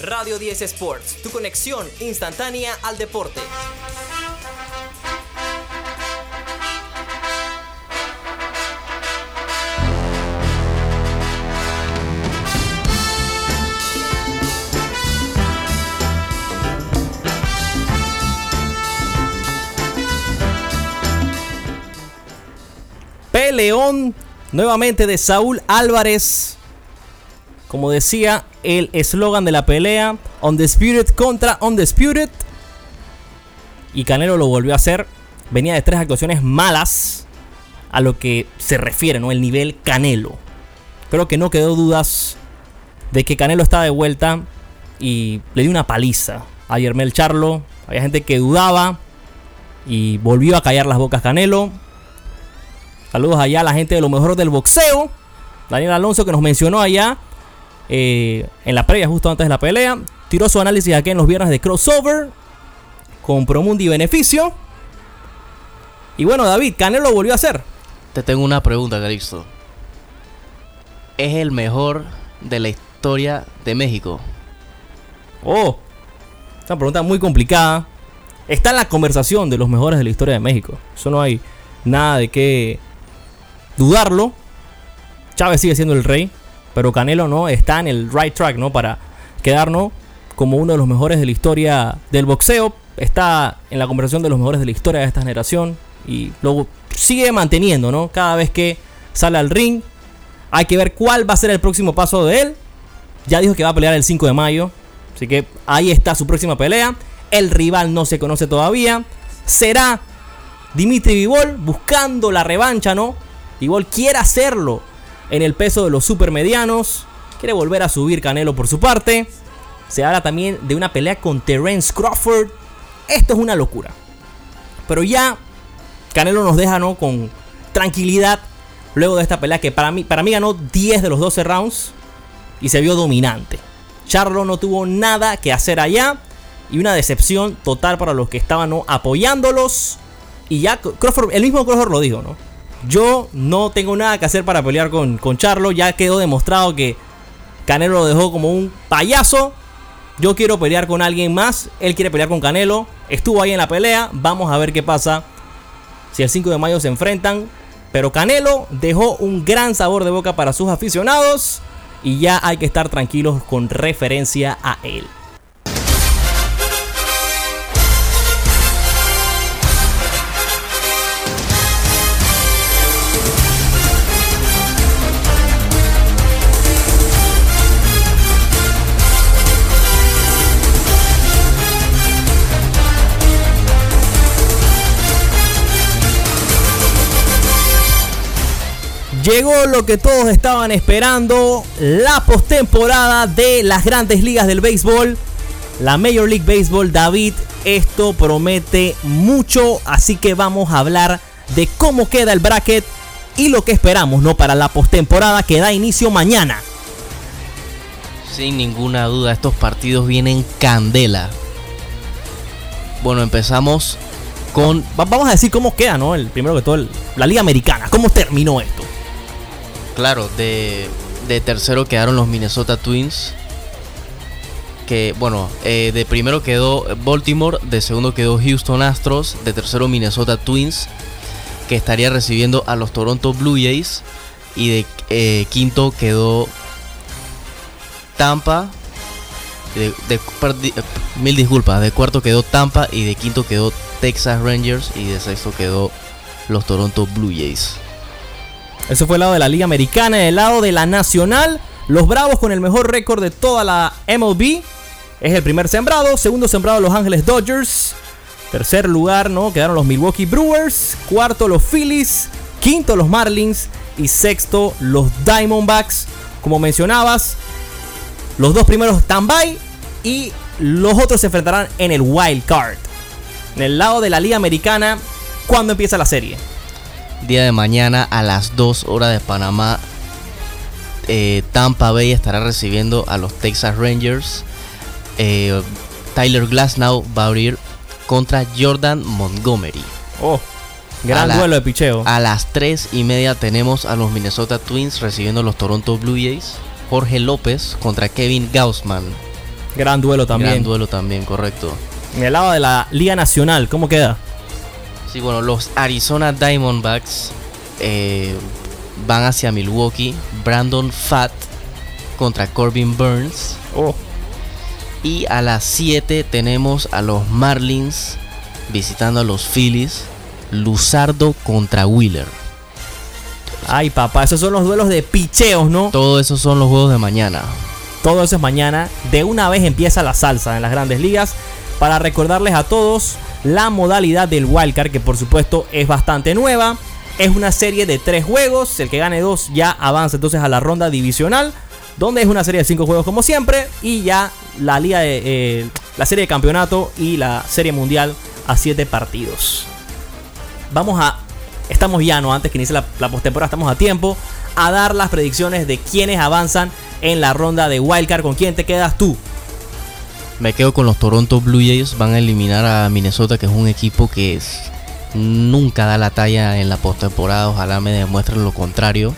Radio 10 Sports, tu conexión instantánea al deporte. Peleón nuevamente de Saúl Álvarez. Como decía el eslogan de la pelea, Undisputed contra Undisputed. Y Canelo lo volvió a hacer. Venía de tres actuaciones malas a lo que se refiere, ¿no? El nivel Canelo. Creo que no quedó dudas de que Canelo está de vuelta y le dio una paliza a Yermel Charlo. Había gente que dudaba y volvió a callar las bocas Canelo. Saludos allá a la gente de lo mejor del boxeo. Daniel Alonso que nos mencionó allá eh, en la previa, justo antes de la pelea. Tiró su análisis aquí en los viernes de crossover. Con Promundi Beneficio. Y bueno, David, Canelo volvió a hacer. Te tengo una pregunta, Calixto. ¿Es el mejor de la historia de México? Oh, es una pregunta muy complicada. Está en la conversación de los mejores de la historia de México. Eso no hay nada de qué dudarlo. Chávez sigue siendo el rey, pero Canelo no está en el right track, ¿no? Para quedarnos como uno de los mejores de la historia del boxeo. Está en la conversación de los mejores de la historia de esta generación y luego sigue manteniendo, ¿no? Cada vez que sale al ring, hay que ver cuál va a ser el próximo paso de él. Ya dijo que va a pelear el 5 de mayo, así que ahí está su próxima pelea. El rival no se conoce todavía. Será Dimitri Vivol buscando la revancha, ¿no? Vivol quiere hacerlo en el peso de los supermedianos. Quiere volver a subir Canelo por su parte. Se habla también de una pelea con Terence Crawford. Esto es una locura. Pero ya Canelo nos deja ¿no? con tranquilidad luego de esta pelea que para mí, para mí ganó 10 de los 12 rounds y se vio dominante. Charlo no tuvo nada que hacer allá y una decepción total para los que estaban ¿no? apoyándolos. Y ya Crawford, el mismo Crawford lo dijo, ¿no? Yo no tengo nada que hacer para pelear con, con Charlo. Ya quedó demostrado que Canelo lo dejó como un payaso. Yo quiero pelear con alguien más. Él quiere pelear con Canelo. Estuvo ahí en la pelea. Vamos a ver qué pasa. Si el 5 de mayo se enfrentan. Pero Canelo dejó un gran sabor de boca para sus aficionados. Y ya hay que estar tranquilos con referencia a él. Llegó lo que todos estaban esperando, la postemporada de las grandes ligas del béisbol, la Major League Baseball. David, esto promete mucho, así que vamos a hablar de cómo queda el bracket y lo que esperamos, ¿no? Para la postemporada que da inicio mañana. Sin ninguna duda, estos partidos vienen candela. Bueno, empezamos con. Vamos a decir cómo queda, ¿no? El primero que todo, la Liga Americana. ¿Cómo terminó esto? Claro, de, tercero quedaron los Minnesota Twins. Que, bueno, eh, de primero quedó Baltimore, de segundo quedó Houston Astros, de tercero Minnesota Twins, que estaría recibiendo a los Toronto Blue Jays. Y de eh, quinto quedó Tampa. De, mil disculpas, de cuarto quedó Tampa y de quinto quedó Texas Rangers y de sexto quedó los Toronto Blue Jays. Eso fue el lado de la Liga Americana. El lado de la Nacional, los Bravos con el mejor récord de toda la MLB. Es el primer sembrado. Segundo sembrado, Los Ángeles Dodgers. Tercer lugar, ¿no? Quedaron los Milwaukee Brewers. Cuarto, los Phillies. Quinto, los Marlins. Y sexto, los Diamondbacks. Como mencionabas, los dos primeros están by. Y los otros se enfrentarán en el Wild Card. En el lado de la Liga Americana, ¿cuándo empieza la serie? Día de mañana a las 2 horas de Panamá, eh, Tampa Bay estará recibiendo a los Texas Rangers. Eh, Tyler Glasnow va a abrir contra Jordan Montgomery. Oh, gran duelo de picheo. A las 3 y media tenemos a los Minnesota Twins recibiendo a los Toronto Blue Jays. Jorge López contra Kevin Gaussman. Gran duelo también. Gran duelo también, correcto. En el lado de la Liga Nacional, ¿cómo queda? Sí, bueno, los Arizona Diamondbacks eh, van hacia Milwaukee. Brandon Fatt contra Corbin Burns. Oh. Y a las 7 tenemos a los Marlins visitando a los Phillies. Luzardo contra Wheeler. Ay, papá, esos son los duelos de picheos, ¿no? Todo eso son los juegos de mañana. Todo eso es mañana. De una vez empieza la salsa en las grandes ligas. Para recordarles a todos la modalidad del wildcard, que por supuesto es bastante nueva. Es una serie de tres juegos. El que gane dos ya avanza entonces a la ronda divisional. Donde es una serie de cinco juegos como siempre. Y ya la liga de, eh, la serie de campeonato y la serie mundial a siete partidos. Vamos a. Estamos ya, no antes que inicie la, la postemporada, estamos a tiempo. A dar las predicciones de quienes avanzan en la ronda de wildcard. ¿Con quién te quedas tú? Me quedo con los Toronto Blue Jays. Van a eliminar a Minnesota, que es un equipo que nunca da la talla en la postemporada. Ojalá me demuestren lo contrario.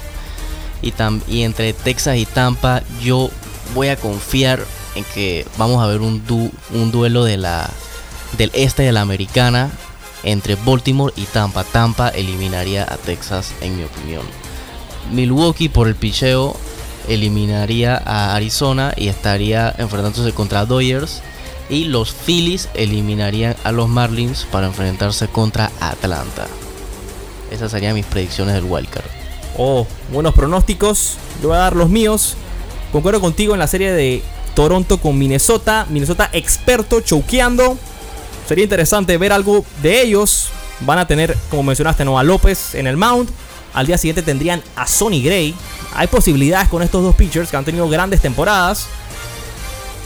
Y, tam- y entre Texas y Tampa, yo voy a confiar en que vamos a ver un, du- un duelo de la, del este de la americana entre Baltimore y Tampa. Tampa eliminaría a Texas, en mi opinión. Milwaukee, por el picheo, eliminaría a Arizona y estaría enfrentándose contra Dodgers. Y los Phillies eliminarían a los Marlins para enfrentarse contra Atlanta. Esas serían mis predicciones del wildcard. Oh, buenos pronósticos. Yo voy a dar los míos. Concuerdo contigo en la serie de Toronto con Minnesota. Minnesota experto choqueando. Sería interesante ver algo de ellos. Van a tener, como mencionaste, a López en el mound. Al día siguiente tendrían a Sonny Gray. Hay posibilidades con estos dos pitchers que han tenido grandes temporadas.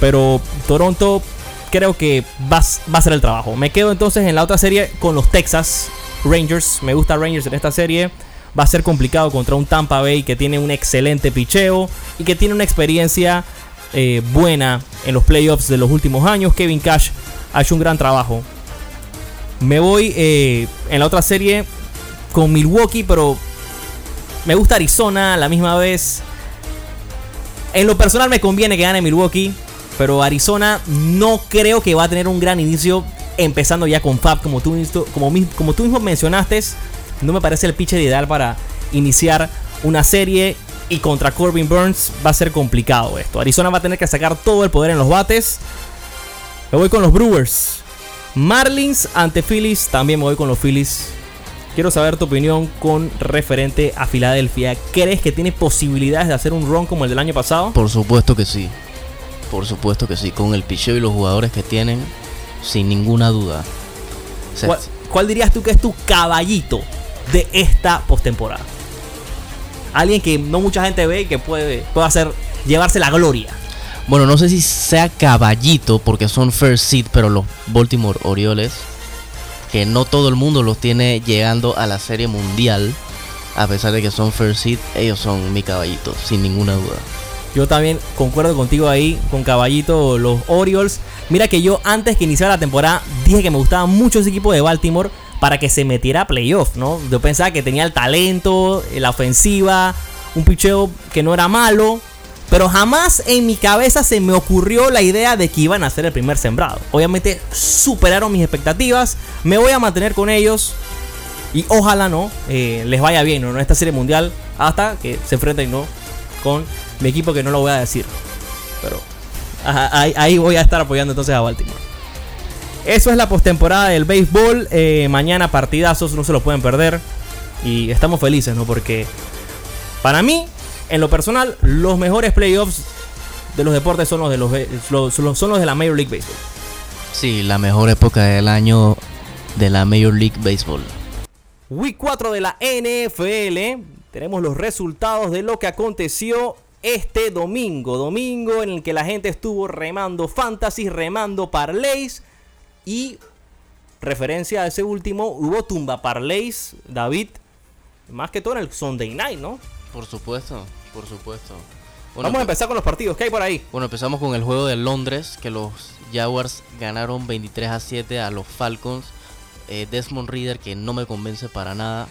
Pero Toronto creo que va, a ser el trabajo. Me quedo entonces en la otra serie con los Texas Rangers. Me gusta Rangers en esta serie. Va a ser complicado contra un Tampa Bay que tiene un excelente picheo y que tiene una experiencia eh, buena en los playoffs de los últimos años. Kevin Cash ha hecho un gran trabajo. Me voy eh, en la otra serie con Milwaukee, pero me gusta Arizona a la misma vez. En lo personal me conviene que gane Milwaukee, pero Arizona no creo que va a tener un gran inicio empezando ya con Fab, como tú, como tú mismo mencionaste. No me parece el pitcher ideal para iniciar una serie y contra Corbin Burns va a ser complicado esto. Arizona va a tener que sacar todo el poder en los bates. Me voy con los Brewers. Marlins ante Phillies, también me voy con los Phillies. Quiero saber tu opinión con referente a Filadelfia. ¿Crees que tiene posibilidades de hacer un run como el del año pasado? Por supuesto que sí. Por supuesto que sí. Con el picheo y los jugadores que tienen, sin ninguna duda. Se- ¿Cuál, cuál dirías tú que es tu caballito de esta postemporada? Alguien que no mucha gente ve y que puede, puede hacer llevarse la gloria. Bueno, no sé si sea caballito porque son first seed, pero los Baltimore Orioles, que no todo el mundo los tiene llegando a la serie mundial, a pesar de que son first seed, ellos son mi caballito, sin ninguna duda. Yo también concuerdo contigo ahí, con Caballito, los Orioles. Mira que yo antes que iniciara la temporada dije que me gustaba mucho ese equipo de Baltimore para que se metiera a playoff, ¿no? Yo pensaba que tenía el talento, la ofensiva, un picheo que no era malo. Pero jamás en mi cabeza se me ocurrió la idea de que iban a ser el primer sembrado. Obviamente superaron mis expectativas. Me voy a mantener con ellos. Y ojalá no eh, les vaya bien ¿no? en esta serie mundial. Hasta que se enfrenten ¿no? con mi equipo que no lo voy a decir. Pero ahí voy a estar apoyando entonces a Baltimore. Eso es la postemporada del béisbol. Eh, mañana partidazos, no se lo pueden perder. Y estamos felices, ¿no? Porque para mí, en lo personal, los mejores playoffs de los deportes son los de los, los- los- son los de la Major League Baseball. Sí, la mejor época del año de la Major League Baseball. Week 4 de la NFL. Tenemos los resultados de lo que aconteció este domingo. Domingo en el que la gente estuvo remando fantasy, remando parlays. Y referencia a ese último, hubo tumba parlays, David. Más que todo en el Sunday night, ¿no? Por supuesto, por supuesto. Bueno, Vamos a pues- empezar con los partidos. ¿Qué hay por ahí? Bueno, empezamos con el juego de Londres, que los Jaguars ganaron 23 a 7 a los Falcons. Eh, Desmond Reader, que no me convence para nada,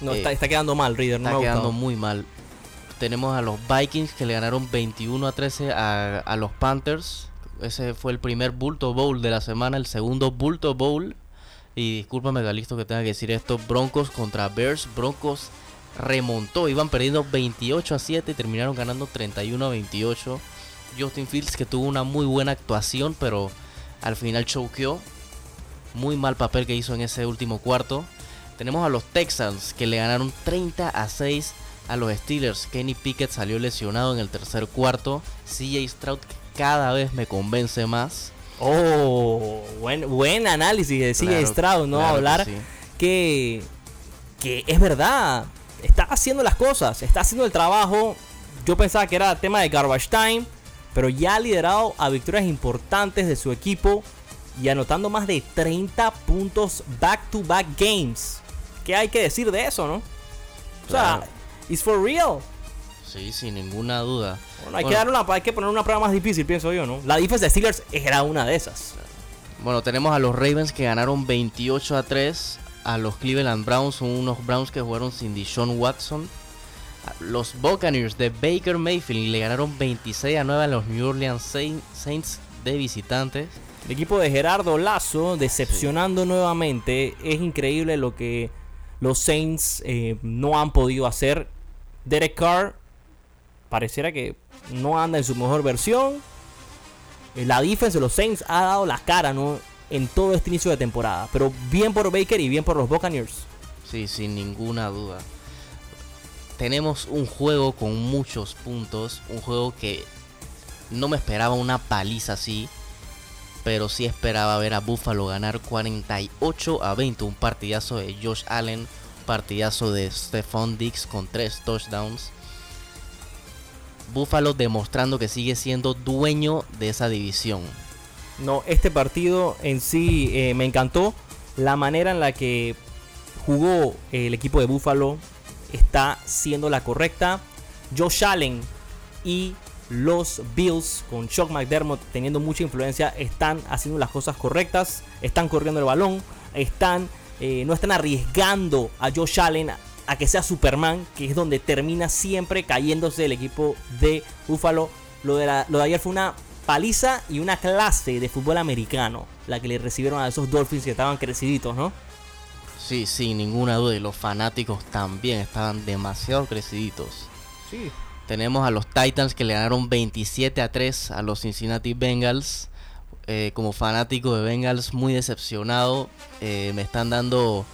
No, Eh, está, está quedando mal, Reader. No está me ha quedando muy mal. tenemos a los Vikings que le ganaron 21 a 13 a, a los Panthers. Ese fue el primer Bulto Bowl de la semana, el segundo Bulto Bowl. Y discúlpame, Galisto, que tenga que decir esto. Broncos contra Bears. Broncos remontó. Iban perdiendo 28 a 7 y terminaron ganando 31 a 28. Justin Fields que tuvo una muy buena actuación, pero al final choqueó. Muy mal papel que hizo en ese último cuarto. Tenemos a los Texans que le ganaron 30 a 6 a los Steelers. Kenny Pickett salió lesionado en el tercer cuarto. CJ Stroud cada vez me convence más. Oh, buen, buen análisis de CJ Claro, Stroud, ¿no? claro que Hablar sí. que, que es verdad, está haciendo las cosas, está haciendo el trabajo. Yo pensaba que era tema de garbage time, pero ya ha liderado a victorias importantes de su equipo y anotando más de 30 puntos back to back games. ¿Qué hay que decir de eso, no? O sea, it's for real. Sí, sin ninguna duda. Bueno, hay, Bueno, que darle una, hay que poner una prueba más difícil, pienso yo, ¿no? La defensa de Steelers era una de esas. Bueno, tenemos a los Ravens que ganaron 28 a 3 a los Cleveland Browns, son unos Browns que jugaron sin Deshaun Watson. Los Buccaneers de Baker Mayfield le ganaron 26 a 9 a los New Orleans Sain- Saints de visitantes. El equipo de Gerardo Lazo decepcionando nuevamente. Es increíble lo que los Saints eh, no han podido hacer. Derek Carr pareciera que no anda en su mejor versión. Eh, La defensa de los Saints ha dado la cara ¿no? En todo este inicio de temporada. Pero bien por Baker y bien por los Buccaneers. Sí, sin ninguna duda. Tenemos un juego con muchos puntos, un juego que no me esperaba una paliza así, pero sí esperaba ver a Buffalo ganar 48 a 20, un partidazo de Josh Allen, partidazo de Stephon Diggs con tres touchdowns. Buffalo demostrando que sigue siendo dueño de esa división. No, este partido en sí eh, me encantó. La manera en la que jugó el equipo de Buffalo está siendo la correcta. Josh Allen y los Bills con Chuck McDermott teniendo mucha influencia están haciendo las cosas correctas. Están corriendo el balón. Están, eh, no están arriesgando a Josh Allen a que sea Superman, que es donde termina siempre cayéndose el equipo de Buffalo. Lo de, lo de ayer fue una paliza y una clase de fútbol americano la que le recibieron a esos Dolphins que estaban creciditos, ¿no? Sí, sin ninguna duda, y los fanáticos también estaban demasiado creciditos. Sí. Tenemos a los Titans que le ganaron 27 a 3 a los Cincinnati Bengals. Eh, como fanático de Bengals, muy decepcionado. Eh, me están dando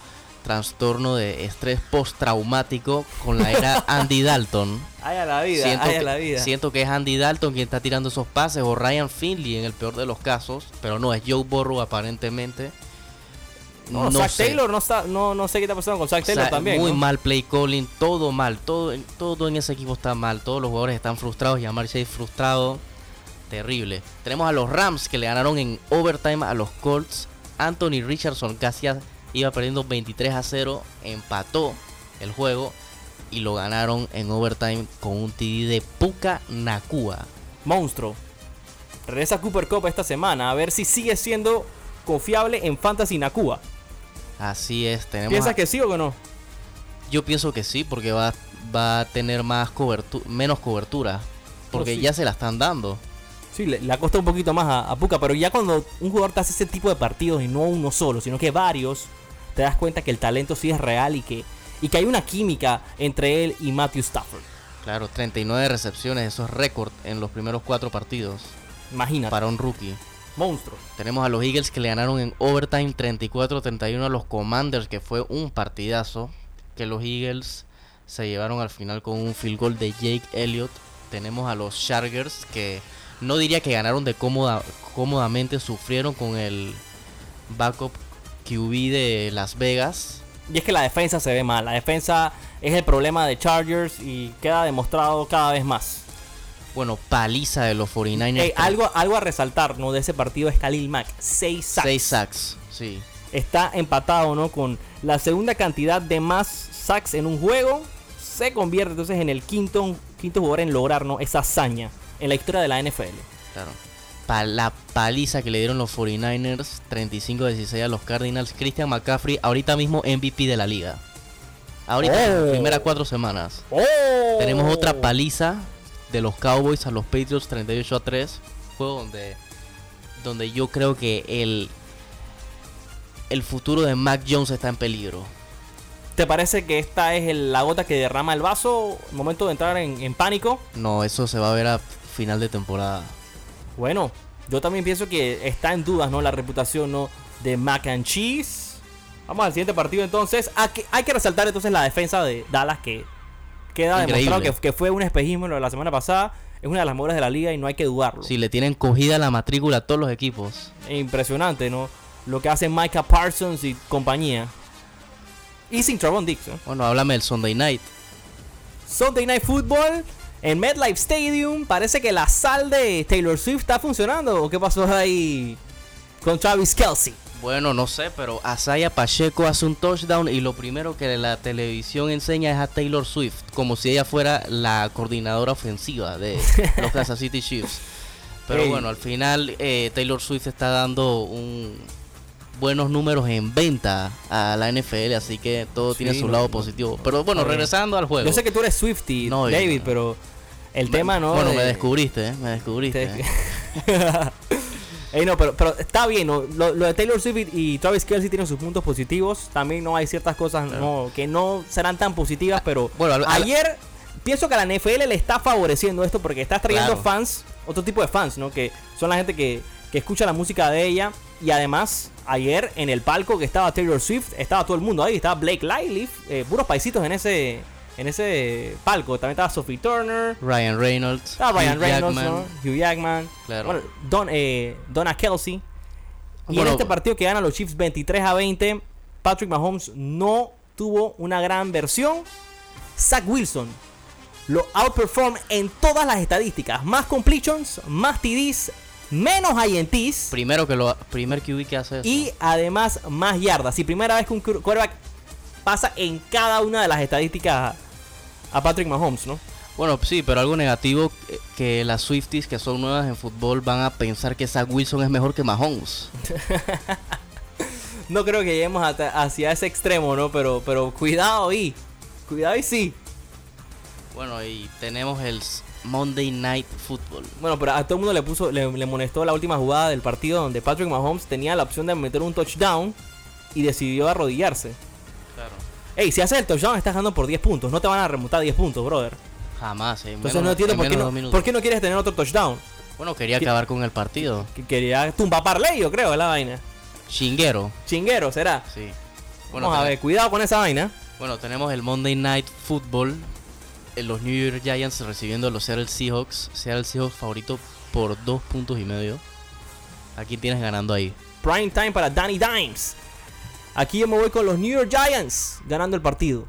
trastorno de estrés postraumático con la era Andy Dalton. Ay a la vida, siento, ay a la vida. siento que es Andy Dalton quien está tirando esos pases o Ryan Finley en el peor de los casos, pero no es Joe Burrow aparentemente. no, Zach Taylor no, está, no, no sé qué está pasando con Zach O sea, Taylor también. Muy ¿no? mal play calling, todo mal, todo, en- todo en ese equipo está mal, todos los jugadores están frustrados, Yamar Chase frustrado, terrible. Tenemos a los Rams que le ganaron en overtime a los Colts. Anthony Richardson casi a- iba perdiendo 23 a 0, empató el juego y lo ganaron en overtime con un TD de Puka Nakua. Monstruo. Regresa Cooper Cup esta semana a ver si sigue siendo confiable en Fantasy Nakua. Así es, tenemos ¿Piensas a- que sí o que no? Yo pienso que sí, porque va, va a tener más cobertura, menos cobertura. Porque sí. ya se la están dando. Sí, le, le costado un poquito más a, a Puka, pero ya cuando un jugador te hace ese tipo de partidos y no uno solo, sino que varios, te das cuenta que el talento sí es real y que, y que hay una química entre él y Matthew Stafford. Claro, 39 recepciones, eso es récord en los primeros cuatro partidos Imagínate. para un rookie. Monstruo. Tenemos a los Eagles que le ganaron en overtime 34-31 a los Commanders, que fue un partidazo. Que los Eagles se llevaron al final con un field goal de Jake Elliott. Tenemos a los Chargers que no diría que ganaron de cómoda, cómodamente, sufrieron con el backup QB de Las Vegas. Y es que la defensa se ve mal. La defensa es el problema de Chargers y queda demostrado cada vez más. Bueno, paliza de los 49ers. Ey, algo, algo a resaltar ¿no? de ese partido es Khalil Mack. 6 sacks. 6 sacks, sí. Está empatado ¿no? con la segunda cantidad de más sacks en un juego. Se convierte entonces en el quinto, quinto jugador en lograr ¿no? esa hazaña en la historia de la NFL. Claro. Pa- la paliza que le dieron los 49ers, 35-16 a los Cardinals. Christian McCaffrey, ahorita mismo MVP de la liga. Ahorita, en Oh. las primeras cuatro semanas. ¡Oh! Tenemos otra paliza de los Cowboys a los Patriots 38 a 3. Juego donde, donde yo creo que el, el futuro de Mac Jones está en peligro. ¿Te parece que esta es el- la gota que derrama el vaso? Momento de entrar en, en pánico. No, eso se va a ver a final de temporada. Bueno, yo también pienso que está en dudas, ¿no? La reputación, ¿no? De Mac and Cheese. Vamos al siguiente partido entonces. Hay que, hay que resaltar entonces la defensa de Dallas que queda Increíble. demostrado que, que fue un espejismo lo de la semana pasada. Es una de las mejores de la liga y no hay que dudarlo. Si le tienen cogida la matrícula a todos los equipos. Impresionante, ¿no? Lo que hace Micah Parsons y compañía. Y sin Travon Dix, ¿no? Bueno, háblame del Sunday Night. Sunday Night Football en MetLife Stadium. Parece que la sal de Taylor Swift está funcionando. ¿O qué pasó ahí con Travis Kelsey? Bueno, no sé, pero Asaya Pacheco hace un touchdown y lo primero que la televisión enseña es a Taylor Swift, como si ella fuera la coordinadora ofensiva de los Kansas City Chiefs. Pero bueno, al final eh, Taylor Swift está dando un buenos números en venta a la NFL, así que todo Sí, tiene su no, lado no. positivo. Pero bueno, regresando al juego. Yo sé que tú eres Swifty, No, David, pero el Me- tema no. Bueno, de- me descubriste, ¿eh? me descubriste. te- ¿eh? Ey, no, pero, pero está bien, ¿no? lo, lo de Taylor Swift y Travis Kelsey tienen sus puntos positivos. También no hay ciertas cosas no, que no serán tan positivas, pero Bueno, al- al- ayer pienso que a la NFL le está favoreciendo esto porque está trayendo Claro. fans, otro tipo de fans, ¿no? Que son la gente que, que escucha la música de ella. Y además, ayer en el palco que estaba Taylor Swift, estaba todo el mundo ahí. Estaba Blake Lively, eh, puros paisitos en ese, en ese palco. También estaba Sophie Turner. Ryan Reynolds, Estaba Ryan Hugh Reynolds, Jackman. ¿no? Hugh Jackman. Claro. Bueno, Don, eh, Donna Kelsey. Y Bueno, en este partido que ganan los Chiefs 23 a 20, Patrick Mahomes no tuvo una gran versión. Zach Wilson lo outperform en todas las estadísticas. Más completions, más TDs, menos INTs. Primero que lo primer QB que hace eso. Y además más yardas. Y primera vez que un qu- quarterback pasa en cada una de las estadísticas a, Patrick Mahomes, ¿no? Bueno, sí, pero algo negativo eh, que las Swifties que son nuevas en fútbol van a pensar que Zach Wilson es mejor que Mahomes. No creo que lleguemos hacia ese extremo, ¿no? Pero, pero cuidado ahí. Cuidado y sí. Bueno, y tenemos el Monday Night Football. Bueno, pero a todo el mundo le puso, le, le molestó la última jugada del partido donde Patrick Mahomes tenía la opción de meter un touchdown y decidió arrodillarse. Claro. Ey, si haces el touchdown estás ganando por 10 puntos. No te van a remontar 10 puntos, brother. Jamás, eh, Entonces menos- no entiendo en por qué no, por qué no quieres tener otro touchdown. Bueno, quería acabar con el partido. Que quería tumba parlay, yo creo, la vaina. Chinguero, Chinguero, será. sí. Vamos a ver, cuidado con esa vaina. Bueno, tenemos el Monday Night Football. Eh, Los New York Giants recibiendo a los Seattle Seahawks. Seattle Seahawks favorito por dos puntos y medio. ¿A quién tienes ganando ahí? Prime time para Danny Dimes. Aquí yo me voy con los New York Giants ganando el partido.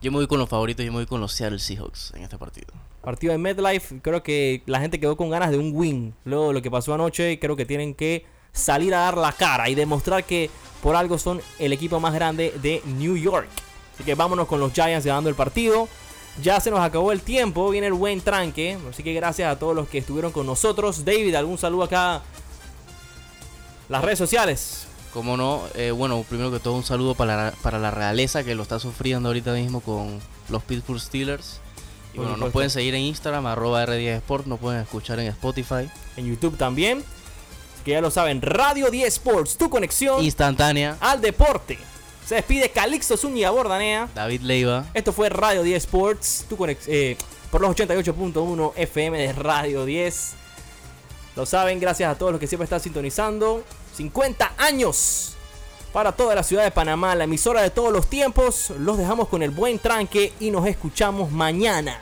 Yo me voy con los favoritos, yo me voy con los Seattle Seahawks en este partido. Partido de MetLife, creo que la gente quedó con ganas de un win. Luego de lo que pasó anoche, creo que tienen que salir a dar la cara y demostrar que por algo son el equipo más grande de New York. Así que vámonos con los Giants ganando el partido. Ya se nos acabó el tiempo, viene el buen tranque. Así que gracias a todos los que estuvieron con nosotros. David, algún saludo acá. Las redes sociales. Como no, Eh, bueno, primero que todo un saludo para la, para la realeza que lo está sufriendo ahorita mismo con los Pittsburgh Steelers. Y bueno, nos pueden seguir en Instagram, arroba R10 Sport, nos pueden escuchar en Spotify. En YouTube también. Así que ya lo saben, Radio 10 Sports, tu conexión Instantánea, al deporte. Se despide Calixto Zúñiga Bordanea. David Leiva. Esto fue Radio 10 Sports, tu eh, por los 88.1 FM de Radio 10. Lo saben, gracias a todos los que siempre están sintonizando. 50 años para toda la ciudad de Panamá, la emisora de todos los tiempos. Los dejamos con el buen tranque y nos escuchamos mañana.